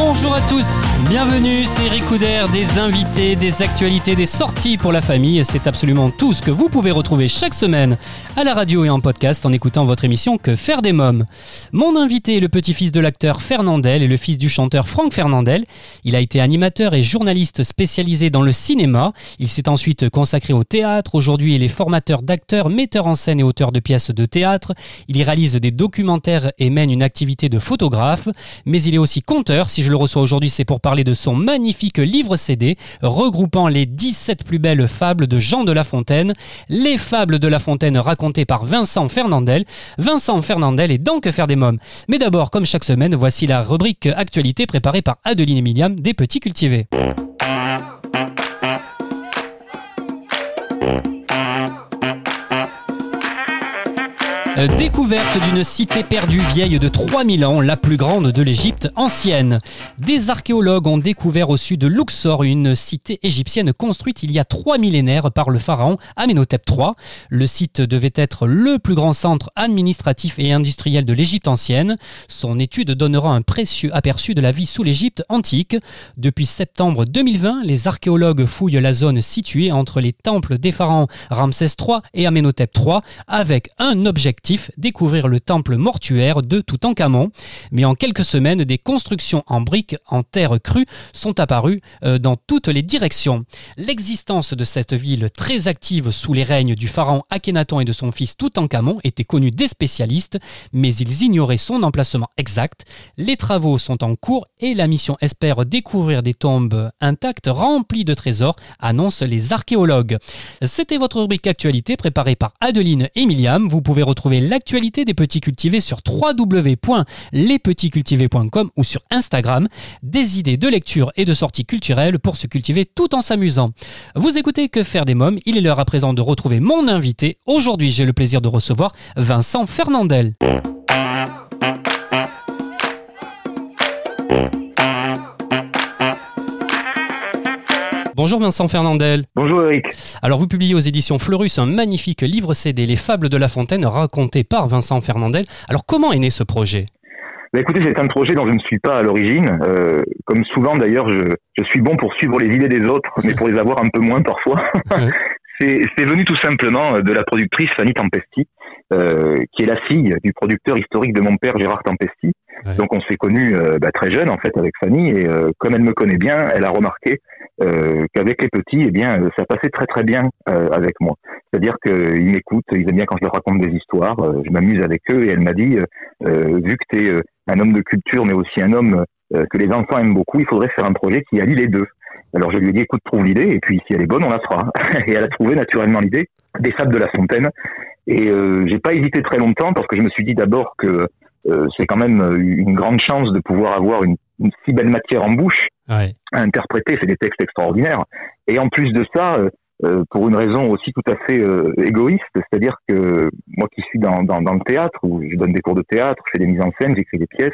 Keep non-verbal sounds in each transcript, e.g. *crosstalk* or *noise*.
Bonjour à tous, bienvenue, c'est Eric des invités, des actualités, des sorties pour la famille. C'est absolument tout ce que vous pouvez retrouver chaque semaine à la radio et en podcast en écoutant votre émission Que faire des mômes. Mon invité est le petit-fils de l'acteur Fernandel et le fils du chanteur Franck Fernandel. Il a été animateur et journaliste spécialisé dans le cinéma. Il s'est ensuite consacré au théâtre. Aujourd'hui, il est formateur d'acteurs, metteur en scène et auteur de pièces de théâtre. Il y réalise des documentaires et mène une activité de photographe. Mais il est aussi conteur. Si le reçois aujourd'hui, c'est pour parler de son magnifique livre CD regroupant les 17 plus belles fables de Jean de La Fontaine. Les fables de La Fontaine racontées par Vincent Fernandel. Vincent Fernandel est donc faire des mômes. Mais d'abord, comme chaque semaine, voici la rubrique actualité préparée par Adeline et Miliam des Petits Cultivés. Découverte d'une cité perdue vieille de 3000 ans, la plus grande de l'Égypte ancienne. Des archéologues ont découvert au sud de Luxor une cité égyptienne construite il y a trois millénaires par le pharaon Amenhotep III. Le site devait être le plus grand centre administratif et industriel de l'Égypte ancienne. Son étude donnera un précieux aperçu de la vie sous l'Égypte antique. Depuis septembre 2020, les archéologues fouillent la zone située entre les temples des pharaons Ramsès III et Amenhotep III avec un objectif découvrir le temple mortuaire de Toutankhamon. Mais en quelques semaines, des constructions en briques en terre crue sont apparues euh, dans toutes les directions. L'existence de cette ville très active sous les règnes du pharaon Akhenaton et de son fils Toutankhamon était connue des spécialistes, mais ils ignoraient son emplacement exact. Les travaux sont en cours et la mission espère découvrir des tombes intactes remplies de trésors, annoncent les archéologues. C'était votre rubrique actualité préparée par Adeline et. Vous pouvez retrouver l'actualité des petits cultivés sur www.lespetitscultivés.com ou sur Instagram. Des idées de lecture et de sorties culturelles pour se cultiver tout en s'amusant. Vous écoutez Que faire des mômes? Il est l'heure à présent de retrouver mon invité. Aujourd'hui, j'ai le plaisir de recevoir Vincent Fernandel. Bonjour Vincent Fernandel. Bonjour Eric. Alors vous publiez aux éditions Fleurus un magnifique livre CD Les Fables de La Fontaine raconté par Vincent Fernandel. Alors comment est né ce projet? Bah, écoutez, c'est un projet dont je ne suis pas à l'origine. Euh, comme souvent d'ailleurs, je, je, suis bon pour suivre les idées des autres, mais pour les avoir un peu moins parfois. *laughs* c'est venu tout simplement de la productrice Fanny Tempesti, euh, qui est la fille du producteur historique de mon père Gérard Tempesti. Ouais. Donc on s'est connus euh, bah, très jeune en fait avec Fanny et euh, comme elle me connaît bien, elle a remarqué euh, qu'avec les petits, eh bien, ça passait très très bien avec moi. C'est-à-dire qu'ils m'écoutent, ils aiment bien quand je leur raconte des histoires, je m'amuse avec eux et elle m'a dit, vu que tu es un homme de culture mais aussi un homme que les enfants aiment beaucoup, il faudrait faire un projet qui allie les deux. Alors je lui ai dit, écoute, trouve l'idée et puis si elle est bonne, on la fera. *laughs* et elle a trouvé naturellement l'idée des fables de la fontaine. Et euh, j'ai pas hésité très longtemps parce que je me suis dit d'abord que euh, c'est quand même une grande chance de pouvoir avoir une, une si belle matière en bouche ouais. à interpréter. C'est des textes extraordinaires. Et en plus de ça, euh, pour une raison aussi tout à fait euh, égoïste, c'est-à-dire que moi qui suis dans, dans, dans, le théâtre, où je donne des cours de théâtre, je fais des mises en scène, j'écris des pièces,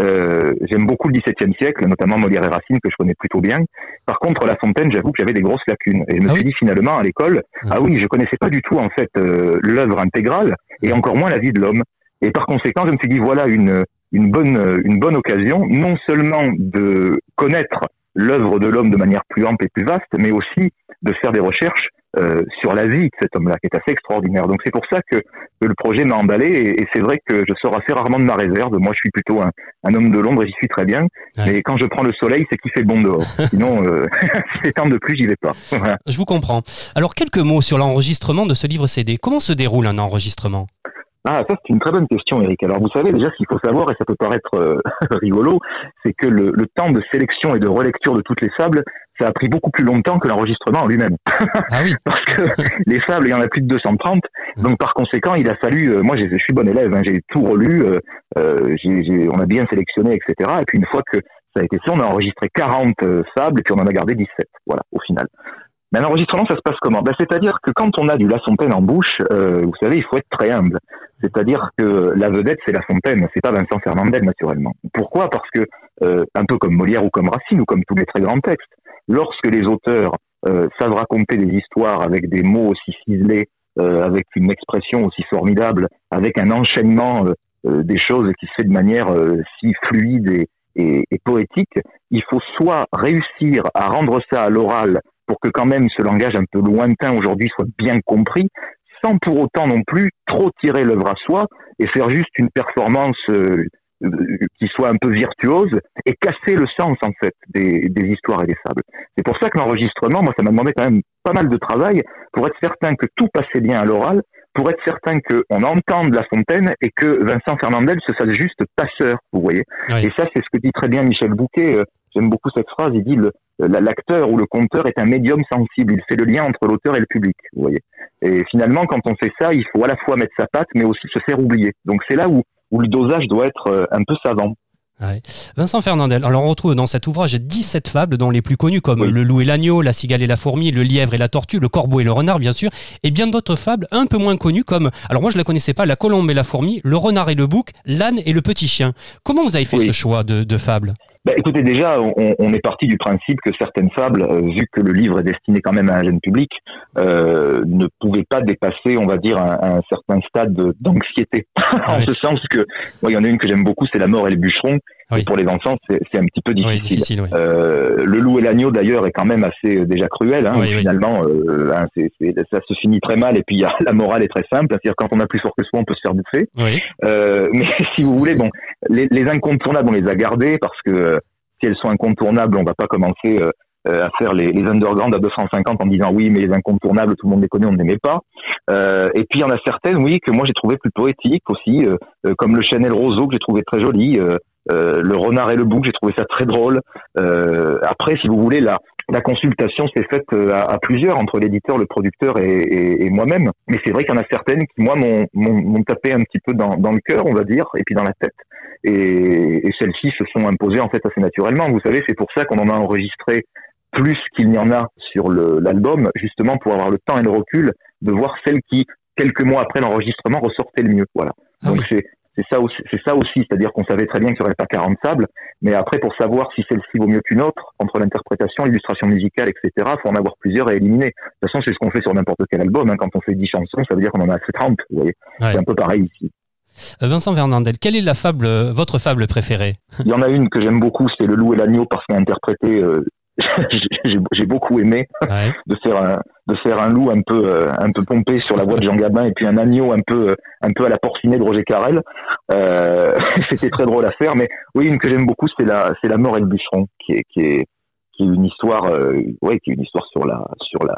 euh, j'aime beaucoup le XVIIe siècle, notamment Molière et Racine, que je connais plutôt bien. Par contre, La Fontaine, j'avoue que j'avais des grosses lacunes. Et je me Ah suis oui dit finalement à l'école, Ah ah oui, je connaissais pas du tout en fait euh, l'œuvre intégrale, et encore moins la vie de l'homme. Et par conséquent, je me suis dit voilà une une bonne une bonne occasion, non seulement de connaître l'œuvre de l'homme de manière plus ample et plus vaste, mais aussi de faire des recherches euh, sur la vie de cet homme-là, qui est assez extraordinaire. Donc c'est pour ça que, que le projet m'a emballé, et, et c'est vrai que je sors assez rarement de ma réserve. Moi, je suis plutôt un, un homme de l'ombre, et j'y suis très bien. Ouais. Mais quand je prends le soleil, c'est qu'il fait bon dehors. *laughs* Sinon, euh, *laughs* c'est temps de plus, j'y vais pas. Voilà. Je vous comprends. Alors quelques mots sur l'enregistrement de ce livre CD. Comment se déroule un enregistrement? Ah, ça c'est une très bonne question, Eric. Alors vous savez déjà ce qu'il faut savoir, et ça peut paraître euh, *laughs* rigolo, c'est que le, le, temps de sélection et de relecture de toutes les fables, ça a pris beaucoup plus longtemps que l'enregistrement en lui-même. *laughs* Ah oui *laughs* Parce que les fables, il y en a plus de 230, donc par conséquent, il a fallu, euh, moi je suis bon élève, hein, j'ai tout relu, euh, euh, on a bien sélectionné, etc. Et puis une fois que ça a été fait, on a enregistré 40 fables, et puis on en a gardé 17, voilà, au final. Mais un enregistrement, ça se passe comment? Ben, C'est-à-dire que quand on a du La Fontaine en bouche, euh, vous savez, il faut être très humble. C'est-à-dire que la vedette, c'est La Fontaine, c'est pas Vincent Fernandel, naturellement. Pourquoi? Parce que, euh, un peu comme Molière ou comme Racine ou comme tous les très grands textes, lorsque les auteurs euh, savent raconter des histoires avec des mots aussi ciselés, euh, avec une expression aussi formidable, avec un enchaînement des choses qui se fait de manière si fluide et, et, poétique, il faut soit réussir à rendre ça à l'oral pour que quand même ce langage un peu lointain aujourd'hui soit bien compris, sans pour autant non plus trop tirer l'œuvre à soi et faire juste une performance euh, euh, qui soit un peu virtuose et casser le sens en fait des, des histoires et des fables. C'est pour ça que l'enregistrement, moi, ça m'a demandé quand même pas mal de travail pour être certain que tout passait bien à l'oral, pour être certain qu'on entende La Fontaine et que Vincent Fernandel se fasse juste passeur, vous voyez. Et ça, c'est ce que dit très bien Michel Bouquet. Euh, j'aime beaucoup cette phrase. Il dit l'acteur ou le conteur est un médium sensible. Il fait le lien entre l'auteur et le public, vous voyez. Et finalement, quand on fait ça, il faut à la fois mettre sa patte, mais aussi se faire oublier. Donc c'est là où, où le dosage doit être euh, un peu savant. Vincent Fernandel, alors on retrouve dans cet ouvrage 17 fables, dont les plus connues comme Le loup et l'agneau, La cigale et la fourmi, Le lièvre et la tortue, Le corbeau et le renard, bien sûr, et bien d'autres fables un peu moins connues comme, alors moi je ne la connaissais pas, La colombe et la fourmi, Le renard et le bouc, L'âne et le petit chien. Comment vous avez fait ce choix de, de fables? Bah, écoutez, déjà, on, on, est parti du principe que certaines fables, euh, vu que le livre est destiné quand même à un jeune public, euh, ne pouvaient pas dépasser, on va dire, un, un certain stade d'anxiété. *laughs* en ce sens que, moi, il y en a une que j'aime beaucoup, c'est La mort et le bûcheron. Et pour les enfants, c'est un petit peu difficile. euh, le loup et l'agneau, d'ailleurs, est quand même assez euh, déjà cruel. Hein, finalement, euh, hein, c ça se finit très mal. Et puis, y *laughs* a, la morale est très simple. C'est-à-dire, quand on a plus fort que soi, on peut se faire bouffer. Euh, mais *laughs* si vous voulez, bon, les, les, incontournables, on les a gardés parce que euh, si elles sont incontournables, on va pas commencer euh, à faire les, les underground à 250 en disant oui, mais les incontournables, tout le monde les connaît, on ne les met pas. Euh, et puis il y en a certaines, oui, que moi j'ai trouvé plus poétiques aussi, comme le Chanel Roseau que j'ai trouvé très joli. Euh, le renard et le bouc, j'ai trouvé ça très drôle. Euh, après, si vous voulez, la, la consultation s'est faite euh, à, plusieurs entre l'éditeur, le producteur et, et, et moi-même. Mais c'est vrai qu'il y en a certaines qui, moi, m'ont tapé un petit peu dans, dans le cœur, on va dire, et puis dans la tête. Et, et celles-ci se sont imposées en fait assez naturellement. Vous savez, c'est pour ça qu'on en a enregistré plus qu'il n'y en a sur l'album, justement pour avoir le temps et le recul de voir celles qui, quelques mois après l'enregistrement, ressortaient le mieux. Voilà. Ah Donc c'est c'est ça aussi, c'est ça aussi, c'est-à-dire qu'on savait très bien qu'il n'y aurait pas 40 sables, mais après pour savoir si celle-ci vaut mieux qu'une autre, entre l'interprétation, l'illustration musicale, etc., faut en avoir plusieurs et éliminer. De toute façon, c'est ce qu'on fait sur n'importe quel album. Hein. Quand on fait 10 chansons, ça veut dire qu'on en a fait 30. Vous voyez, c'est un peu pareil ici. Euh, Vincent Fernandel, quelle est la fable, euh, votre fable préférée? Il y en a une que j'aime beaucoup, c'est Le Loup et l'agneau parce qu'elle est interprétée euh, j'ai beaucoup aimé de faire un de faire un loup un peu euh, un peu pompé sur la voie de Jean Gabin et puis un agneau un peu un peu à la porcinée de Roger Carrel. Euh, *laughs* C'était très drôle à faire, mais oui une que j'aime beaucoup c'est la c'est la mort et le bûcheron qui est qui est qui est une histoire euh, ouais qui est une histoire sur la sur la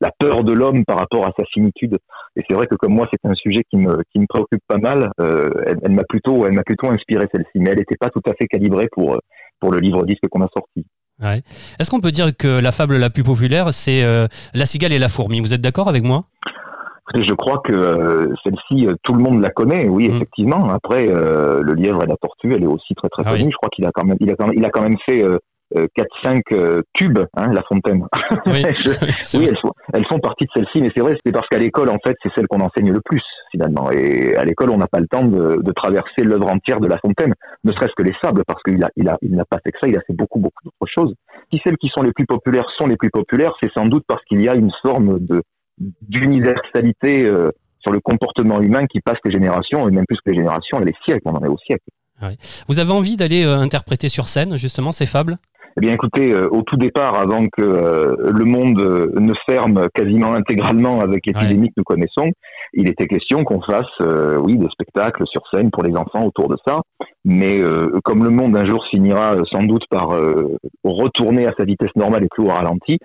la peur de l'homme par rapport à sa finitude. Et c'est vrai que comme moi, c'est un sujet qui me, qui me préoccupe pas mal. Euh, elle, elle m'a plutôt, elle m'a plutôt inspiré celle-ci, mais elle n'était pas tout à fait calibrée pour pour le livre disque qu'on a sorti. Ouais. Est-ce qu'on peut dire que la fable la plus populaire, c'est euh, La cigale et la fourmi? Vous êtes d'accord avec moi? Je crois que euh, celle-ci, euh, tout le monde la connaît, oui, mmh. effectivement. Après, le lièvre et la tortue, elle est aussi très très ah connue. Je crois qu'il a quand même, il a quand même, il a quand même fait 4-5 euh, tubes, euh, hein, La Fontaine. Oui, *laughs* oui elles, sont, elles font partie de celle-ci, mais c'est vrai, c'est parce qu'à l'école, en fait, c'est celle qu'on enseigne le plus, finalement. Et à l'école, on n'a pas le temps de, de traverser l'œuvre entière de La Fontaine, ne serait-ce que les sables, parce qu'il a, il a, il n'a pas fait que ça, il a fait beaucoup, beaucoup d'autres choses. Si celles qui sont les plus populaires sont les plus populaires, c'est sans doute parce qu'il y a une forme de d'universalité euh, sur le comportement humain qui passe les générations, et même plus que les générations, les siècles, on en est au siècle. Vous avez envie d'aller interpréter sur scène, justement, ces fables? Eh bien, écoutez, euh, au tout départ, avant que euh, le monde euh, ne ferme quasiment intégralement avec l'épidémie que nous connaissons, il était question qu'on fasse, oui, des spectacles sur scène pour les enfants autour de ça. Mais comme le monde un jour finira sans doute par retourner à sa vitesse normale et plus au ralenti,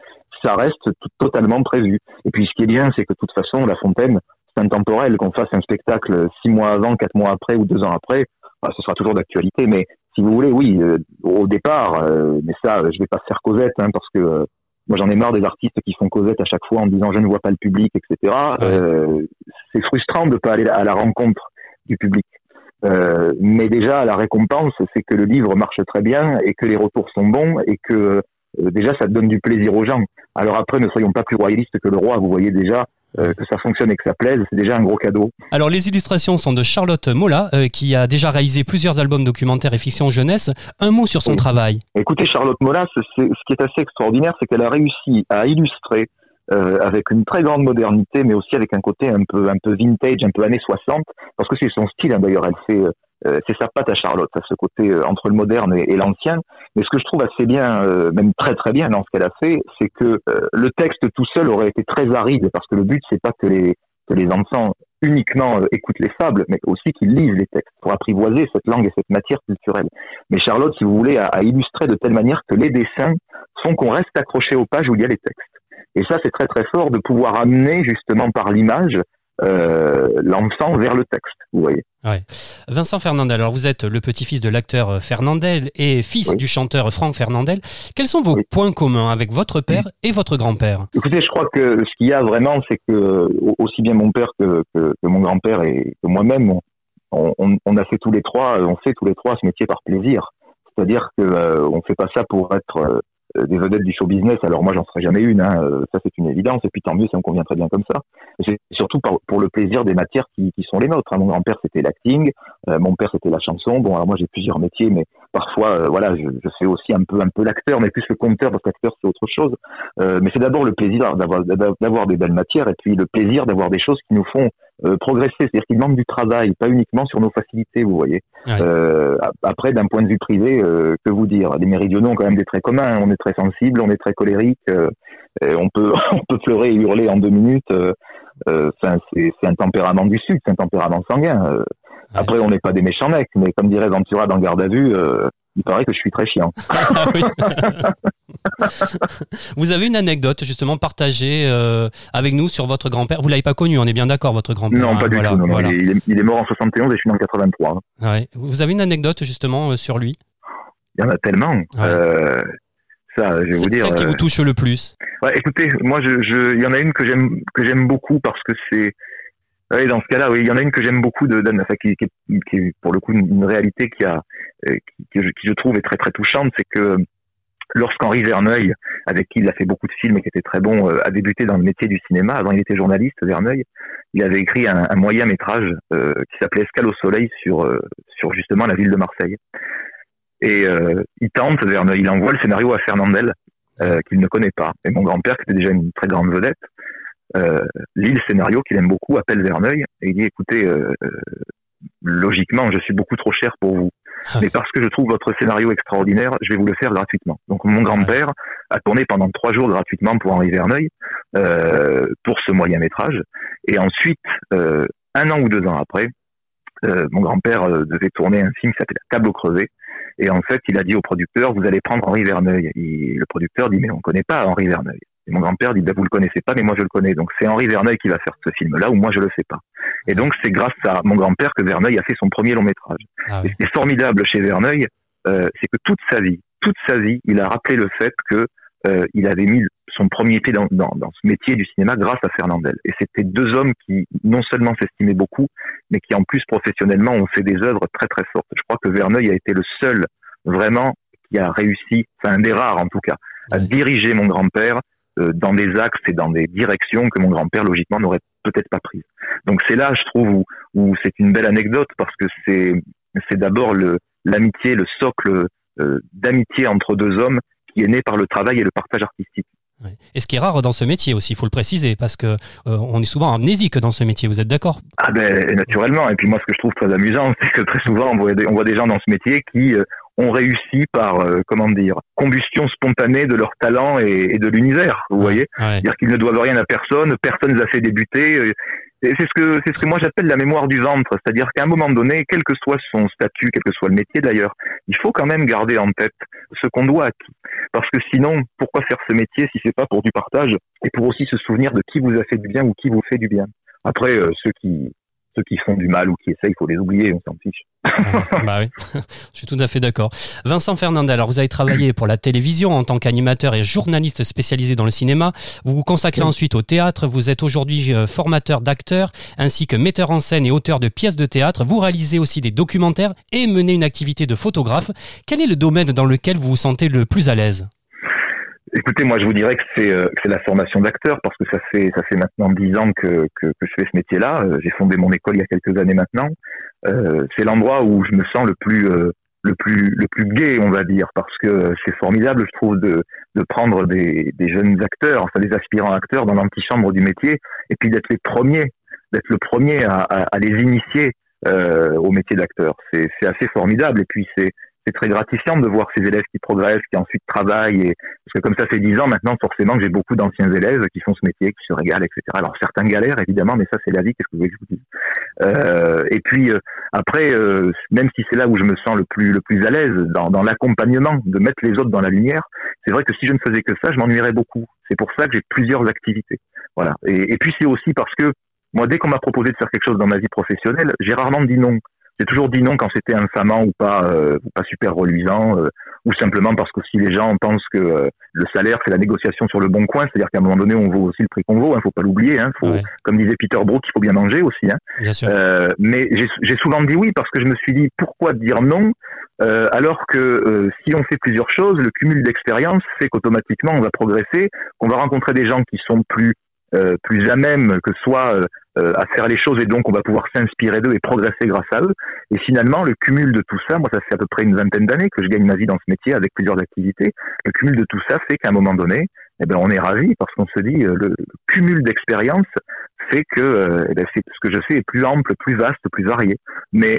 ça reste totalement prévu. Et puis, ce qui est bien, c'est que de toute façon, La Fontaine, c'est intemporel. Qu'on fasse un spectacle six mois avant, quatre mois après ou deux ans après, bah, ce sera toujours d'actualité. Mais si vous voulez, oui, euh, au départ, euh, mais ça, je vais pas faire Cosette, hein, parce que euh, moi j'en ai marre des artistes qui font Cosette à chaque fois en disant je ne vois pas le public, etc. c'est frustrant de pas aller à la rencontre du public. mais déjà, la récompense, c'est que le livre marche très bien et que les retours sont bons et que déjà ça donne du plaisir aux gens. Alors après, ne soyons pas plus royalistes que le roi. Vous voyez déjà euh, que ça fonctionne et que ça plaise, c'est déjà un gros cadeau. Alors les illustrations sont de Charlotte Mola, euh, qui a déjà réalisé plusieurs albums documentaires et fiction jeunesse. Un mot sur son travail. Écoutez, Charlotte Mola, ce qui est assez extraordinaire, c'est qu'elle a réussi à illustrer euh, avec une très grande modernité, mais aussi avec un côté un peu un peu vintage, un peu années 60, parce que c'est son style. Hein, D'ailleurs, elle fait c'est sa patte à Charlotte, à ce côté euh, entre le moderne et, l'ancien. Mais ce que je trouve assez bien, euh, même très très bien dans ce qu'elle a fait, c'est que le texte tout seul aurait été très aride, parce que le but c'est pas que les que les enfants uniquement écoutent les fables, mais aussi qu'ils lisent les textes pour apprivoiser cette langue et cette matière culturelle. Mais Charlotte, si vous voulez, a, a illustré de telle manière que les dessins font qu'on reste accroché aux pages où il y a les textes. Et ça, c'est très très fort de pouvoir amener justement par l'image euh, l'enfant vers le texte, vous voyez. Ouais. Vincent Fernandel, alors vous êtes le petit-fils de l'acteur Fernandel et fils du chanteur Franck Fernandel. Quels sont vos points communs avec votre père et votre grand-père? Écoutez, je crois que ce qu'il y a vraiment, c'est que aussi bien mon père que, que, mon grand-père et que moi-même, on, on, a fait tous les trois, on fait tous les trois ce métier par plaisir. C'est-à-dire que euh, on fait pas ça pour être euh, euh, des vedettes du show business. Alors moi, j'en serais jamais une, hein. Euh, ça c'est une évidence. Et puis tant mieux, ça me convient très bien comme ça. C'est surtout pour le plaisir des matières qui, qui sont les nôtres. Hein. Mon grand-père c'était l'acting, euh, mon père c'était la chanson. Bon, alors moi j'ai plusieurs métiers, mais parfois, voilà, je, je, fais aussi un peu un peu l'acteur, mais plus le conteur parce que l'acteur c'est autre chose. mais c'est d'abord le plaisir d'avoir d'avoir des belles matières et puis le plaisir d'avoir des choses qui nous font euh, progresser, c'est-à-dire qu'il demande du travail, pas uniquement sur nos facilités, vous voyez. Euh, après, d'un point de vue privé, euh, que vous dire? Les méridionaux ont quand même des traits communs. On est très sensible, on est très colérique, on peut *laughs* on peut pleurer et hurler en deux minutes. c'est un tempérament du sud, c'est un tempérament sanguin. Après, on n'est pas des méchants mecs, mais comme dirait Ventura dans Garde à vue, il paraît que je suis très chiant. *laughs* *laughs* *laughs* Vous avez une anecdote justement partagée euh, avec nous sur votre grand-père? Vous l'avez pas connu, on est bien d'accord, votre grand-père. Non, pas du tout. Il, est, mort en 71 et je suis en 83. Ouais. Vous avez une anecdote justement euh, sur lui? Il y en a tellement. Euh, ça, je vais vous dire. Celle qui vous touche le plus. Ouais, écoutez, moi, je, il y en a une que j'aime que j'aime beaucoup parce que c'est oui, dans ce cas-là, oui, il y en a une que j'aime beaucoup de Dan, qui, qui, qui, est pour le coup une, réalité qui a, qui, qui, je trouve est très très touchante, c'est que lorsqu'Henri Verneuil, avec qui il a fait beaucoup de films et qui était très bon, euh, a débuté dans le métier du cinéma, avant il était journaliste, Verneuil, il avait écrit un, moyen métrage euh, qui s'appelait Escale au soleil sur, euh, sur justement la ville de Marseille. Et il tente, Verneuil, il envoie le scénario à Fernandel, qu'il ne connaît pas. Et mon grand-père, qui était déjà une très grande vedette, lit le scénario qu'il aime beaucoup, appelle Verneuil, et il dit, écoutez, logiquement, je suis beaucoup trop cher pour vous. Ah mais parce que je trouve votre scénario extraordinaire, je vais vous le faire gratuitement. Donc mon grand-père a tourné pendant trois jours gratuitement pour Henri Verneuil euh, pour ce moyen métrage. Et ensuite, euh, un an ou deux ans après, euh, mon grand-père euh, devait tourner un film qui s'appelait Tableau crevé. Et en fait, il a dit au producteur, vous allez prendre Henri Verneuil. Et le producteur dit, mais on ne connaît pas Henri Verneuil. Et mon grand-père dit, ben, vous le connaissez pas, mais moi je le connais. Donc c'est Henri Verneuil qui va faire ce film-là, ou moi je le sais pas. Et donc c'est grâce à mon grand-père que Verneuil a fait son premier long métrage. Ah et ce qui est formidable chez Verneuil, euh, c'est que toute sa vie, toute sa vie, il a rappelé le fait que euh, il avait mis son premier pied dans, dans, dans, ce métier du cinéma grâce à Fernandel. Et c'était deux hommes qui non seulement s'estimaient beaucoup, mais qui en plus professionnellement ont fait des œuvres très très fortes. Je crois que Verneuil a été le seul vraiment qui a réussi, enfin un des rares en tout cas, à diriger mon grand-père dans des axes et dans des directions que mon grand-père logiquement n'aurait peut-être pas prises. Donc c'est là, je trouve, où, où c'est une belle anecdote parce que c'est c'est d'abord le l'amitié, le socle euh, d'amitié entre deux hommes qui est né par le travail et le partage artistique. Et ce qui est rare dans ce métier aussi, il faut le préciser, parce que euh, on est souvent amnésique dans ce métier. Vous êtes d'accord? Ah ben naturellement. Et puis moi, ce que je trouve très amusant, *laughs* c'est que très souvent on voit, des, on voit des gens dans ce métier qui ont réussi par, euh, comment dire, combustion spontanée de leur talent et, de l'univers, vous voyez C'est-à-dire qu'ils ne doivent rien à personne, personne ne les a fait débuter. Euh, c'est ce que c'est ce que moi j'appelle la mémoire du ventre, c'est-à-dire qu'à un moment donné, quel que soit son statut, quel que soit le métier d'ailleurs, il faut quand même garder en tête ce qu'on doit à qui. Parce que sinon, pourquoi faire ce métier si c'est pas pour du partage et pour aussi se souvenir de qui vous a fait du bien ou qui vous fait du bien? Après, euh, ceux qui ceux qui font du mal ou qui essayent, il faut les oublier, on s'en fiche. *laughs* bah oui, je suis tout à fait d'accord. Vincent Fernandez, alors vous avez travaillé pour la télévision en tant qu'animateur et journaliste spécialisé dans le cinéma. Vous vous consacrez ensuite au théâtre. Vous êtes aujourd'hui euh, formateur d'acteurs ainsi que metteur en scène et auteur de pièces de théâtre. Vous réalisez aussi des documentaires et menez une activité de photographe. Quel est le domaine dans lequel vous vous sentez le plus à l'aise? Écoutez, moi, je vous dirais que c'est euh, la formation d'acteur parce que ça fait ça fait maintenant dix ans que, que, que, je fais ce métier-là. Euh, j'ai fondé mon école il y a quelques années maintenant. Euh, c'est l'endroit où je me sens le plus euh, le plus le plus gai, on va dire, parce que c'est formidable, je trouve, de de prendre des, des jeunes acteurs, enfin des aspirants acteurs dans l'antichambre du métier, et puis d'être les premiers, d'être le premier à, à, à les initier au métier d'acteur. C'est assez formidable, et puis c'est c'est très gratifiant de voir ces élèves qui progressent, qui ensuite travaillent. Et, parce que comme ça fait dix ans maintenant, forcément que j'ai beaucoup d'anciens élèves qui font ce métier, qui se régalent, etc. Alors certains galèrent évidemment, mais ça c'est la vie. Qu'est-ce que vous voulez que je vous dise? Euh, Et puis euh, après, euh, même si c'est là où je me sens le plus le plus à l'aise dans, dans l'accompagnement, de mettre les autres dans la lumière, c'est vrai que si je ne faisais que ça, je m'ennuierais beaucoup. C'est pour ça que j'ai plusieurs activités. Voilà. Et, et puis c'est aussi parce que moi, dès qu'on m'a proposé de faire quelque chose dans ma vie professionnelle, j'ai rarement dit non. J'ai toujours dit non quand c'était infamant ou pas, euh, ou pas super reluisant, euh, ou simplement parce que si les gens pensent que euh, le salaire c'est la négociation sur le bon coin, c'est-à-dire qu'à un moment donné on vaut aussi le prix qu'on vaut, hein, faut pas l'oublier. Hein, faut, Comme disait Peter Brook, il faut bien manger aussi. Hein. Bien sûr. mais j'ai souvent dit oui parce que je me suis dit pourquoi dire non alors que si on fait plusieurs choses, le cumul d'expérience fait qu'automatiquement on va progresser, qu'on va rencontrer des gens qui sont plus plus à même que soit euh, à faire les choses et donc on va pouvoir s'inspirer d'eux et progresser grâce à eux. Et finalement, le cumul de tout ça, moi ça fait à peu près une vingtaine d'années que je gagne ma vie dans ce métier avec plusieurs activités. Le cumul de tout ça fait qu'à un moment donné, eh ben on est ravi parce qu'on se dit euh, le, cumul d'expérience fait que euh, eh ben, ce que je fais est plus ample, plus vaste, plus varié. Mais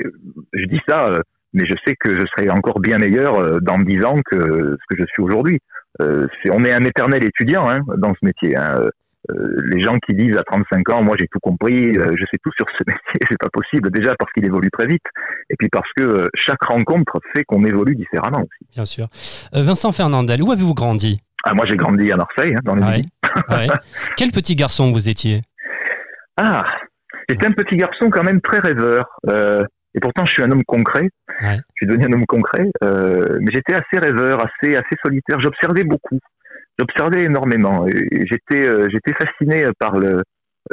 je dis ça, mais je sais que je serai encore bien meilleur dans dix ans que ce que je suis aujourd'hui. on est un éternel étudiant hein, dans ce métier. Hein. Euh, les gens qui disent à 35 ans, moi j'ai tout compris, euh, je sais tout sur ce métier, *laughs* c'est pas possible. Déjà parce qu'il évolue très vite, et puis parce que euh, chaque rencontre fait qu'on évolue différemment aussi. Bien sûr. Vincent Fernandel, où avez-vous grandi? Ah, moi j'ai grandi à Marseille, hein, dans le ouais, *laughs* Quel petit garçon vous étiez? Ah, j'étais un petit garçon quand même très rêveur. et pourtant, je suis un homme concret. Ouais. Je suis devenu un homme concret, mais j'étais assez rêveur, assez assez solitaire. J'observais beaucoup j'observais énormément. J'étais euh, j'étais fasciné par le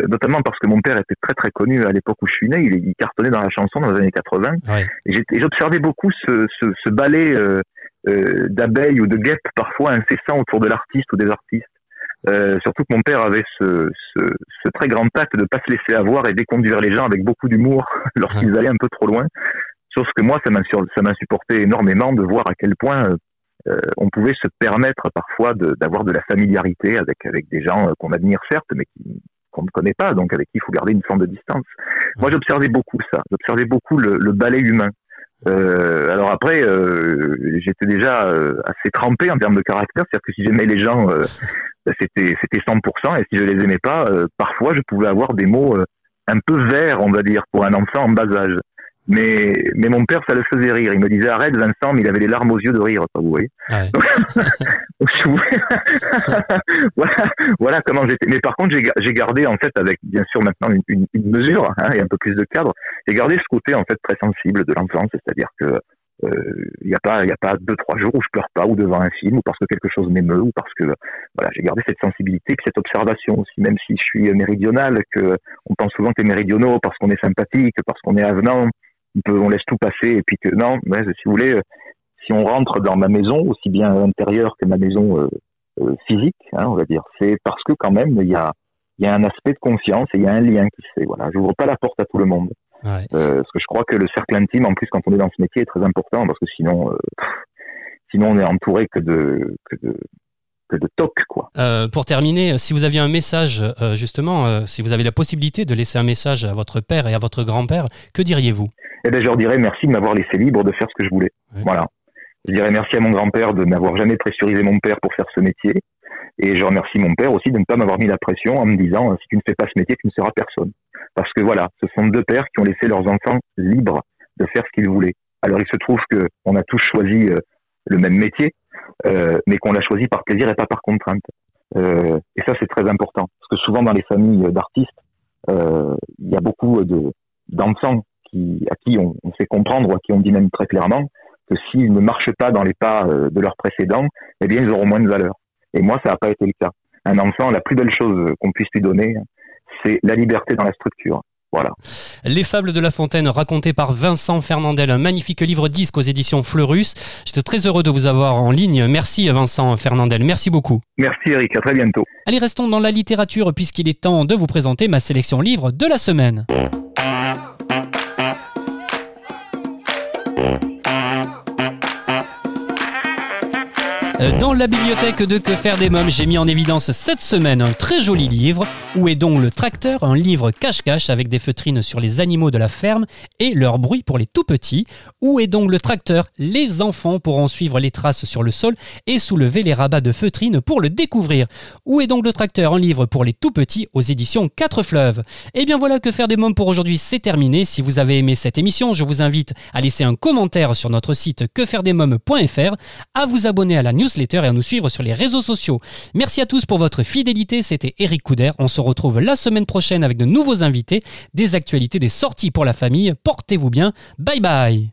notamment parce que mon père était très très connu à l'époque où je suis né, il, cartonnait dans la chanson dans les années 80. Ouais. Et j'observais beaucoup ce, ce, ce ballet euh, euh, d'abeilles ou de guêpes parfois incessant autour de l'artiste ou des artistes. Euh, surtout que mon père avait ce, ce, ce, très grand tact de pas se laisser avoir et déconduire les gens avec beaucoup d'humour *laughs* lorsqu'ils allaient un peu trop loin. Sauf que moi, ça m'insupportait énormément de voir à quel point euh, on pouvait se permettre parfois d'avoir de, la familiarité avec, avec des gens euh, qu'on admire certes, mais qu'on ne connaît pas, donc avec qui il faut garder une forme de distance. Moi, j'observais beaucoup ça. J'observais beaucoup le, le ballet humain. Euh, alors après, euh, j'étais déjà euh, assez trempé en termes de caractère, c'est-à-dire que si j'aimais les gens, bah, c'était c'était 100%, et si je les aimais pas, parfois je pouvais avoir des mots un peu verts, on va dire, pour un enfant en bas âge. Mais, mais mon père, ça le faisait rire. Il me disait arrête Vincent, mais il avait les larmes aux yeux de rire, vous voyez. *laughs* Voilà, voilà comment j'étais. Mais par contre, j'ai gardé en fait avec bien sûr maintenant une, une, une mesure hein, et un peu plus de cadre. J'ai gardé ce côté en fait très sensible de l'enfance, c'est-à-dire que il euh, n'y a pas il y a pas deux trois jours où je pleure pas ou devant un film ou parce que quelque chose m'émeut ou parce que voilà j'ai gardé cette sensibilité puis cette observation aussi même si je suis méridional que on pense souvent que les méridionaux parce qu'on est sympathique parce qu'on est avenant on, peut, on laisse tout passer et puis que non, mais si vous voulez, euh, si on rentre dans ma maison, aussi bien intérieure que ma maison euh, euh, physique, hein, on va dire, c'est parce que quand même il y a, il y a un aspect de conscience et il y a un lien qui se fait. Voilà, j'ouvre pas la porte à tout le monde. Ouais. Euh, parce que je crois que le cercle intime, en plus, quand on est dans ce métier, est très important parce que sinon, euh, sinon on est entouré que de, que de, que de toc, quoi. Euh, pour terminer, si vous aviez un message, euh, justement, si vous avez la possibilité de laisser un message à votre père et à votre grand-père, que diriez-vous? Eh ben, je leur dirais merci de m'avoir laissé libre de faire ce que je voulais. Voilà. Je dirais merci à mon grand-père de n'avoir jamais pressurisé mon père pour faire ce métier. Et je remercie mon père aussi de ne pas m'avoir mis la pression en me disant si tu ne fais pas ce métier, tu ne seras personne. Parce que voilà, ce sont deux pères qui ont laissé leurs enfants libres de faire ce qu'ils voulaient. Alors il se trouve que on a tous choisi euh, le même métier, euh, mais qu'on l'a choisi par plaisir et pas par contrainte. Euh, et ça c'est très important, parce que souvent dans les familles d'artistes, euh, il y a beaucoup de d'enfants qui, à qui on, on, fait comprendre ou à qui on dit même très clairement que s'ils ne marchent pas dans les pas euh, de leurs précédents, eh bien, ils auront moins de valeur. Et moi, ça n'a pas été le cas. Un enfant, la plus belle chose qu'on puisse lui donner, c'est la liberté dans la structure. Voilà. Les fables de La Fontaine racontées par Vincent Fernandel, un magnifique livre disque aux éditions Fleurus. J'étais très heureux de vous avoir en ligne. Merci Vincent Fernandel, merci beaucoup. Merci Eric, à très bientôt. Allez, restons dans la littérature puisqu'il est temps de vous présenter ma sélection livre de la semaine. Dans la bibliothèque de Que faire des mômes, j'ai mis en évidence cette semaine un très joli livre. Où est donc le tracteur? Un livre cache-cache avec des feutrines sur les animaux de la ferme et leur bruit pour les tout petits. Où est donc le tracteur? Les enfants pourront suivre les traces sur le sol et soulever les rabats de feutrines pour le découvrir. Où est donc le tracteur? Un livre pour les tout petits aux éditions 4 fleuves. Et eh bien voilà, Que faire des mômes pour aujourd'hui, c'est terminé. Si vous avez aimé cette émission, je vous invite à laisser un commentaire sur notre site quefairedesmômes.fr, à vous abonner à la news et à nous suivre sur les réseaux sociaux. Merci à tous pour votre fidélité. C'était Eric Couder. On se retrouve la semaine prochaine avec de nouveaux invités, des actualités, des sorties pour la famille. Portez-vous bien. Bye bye.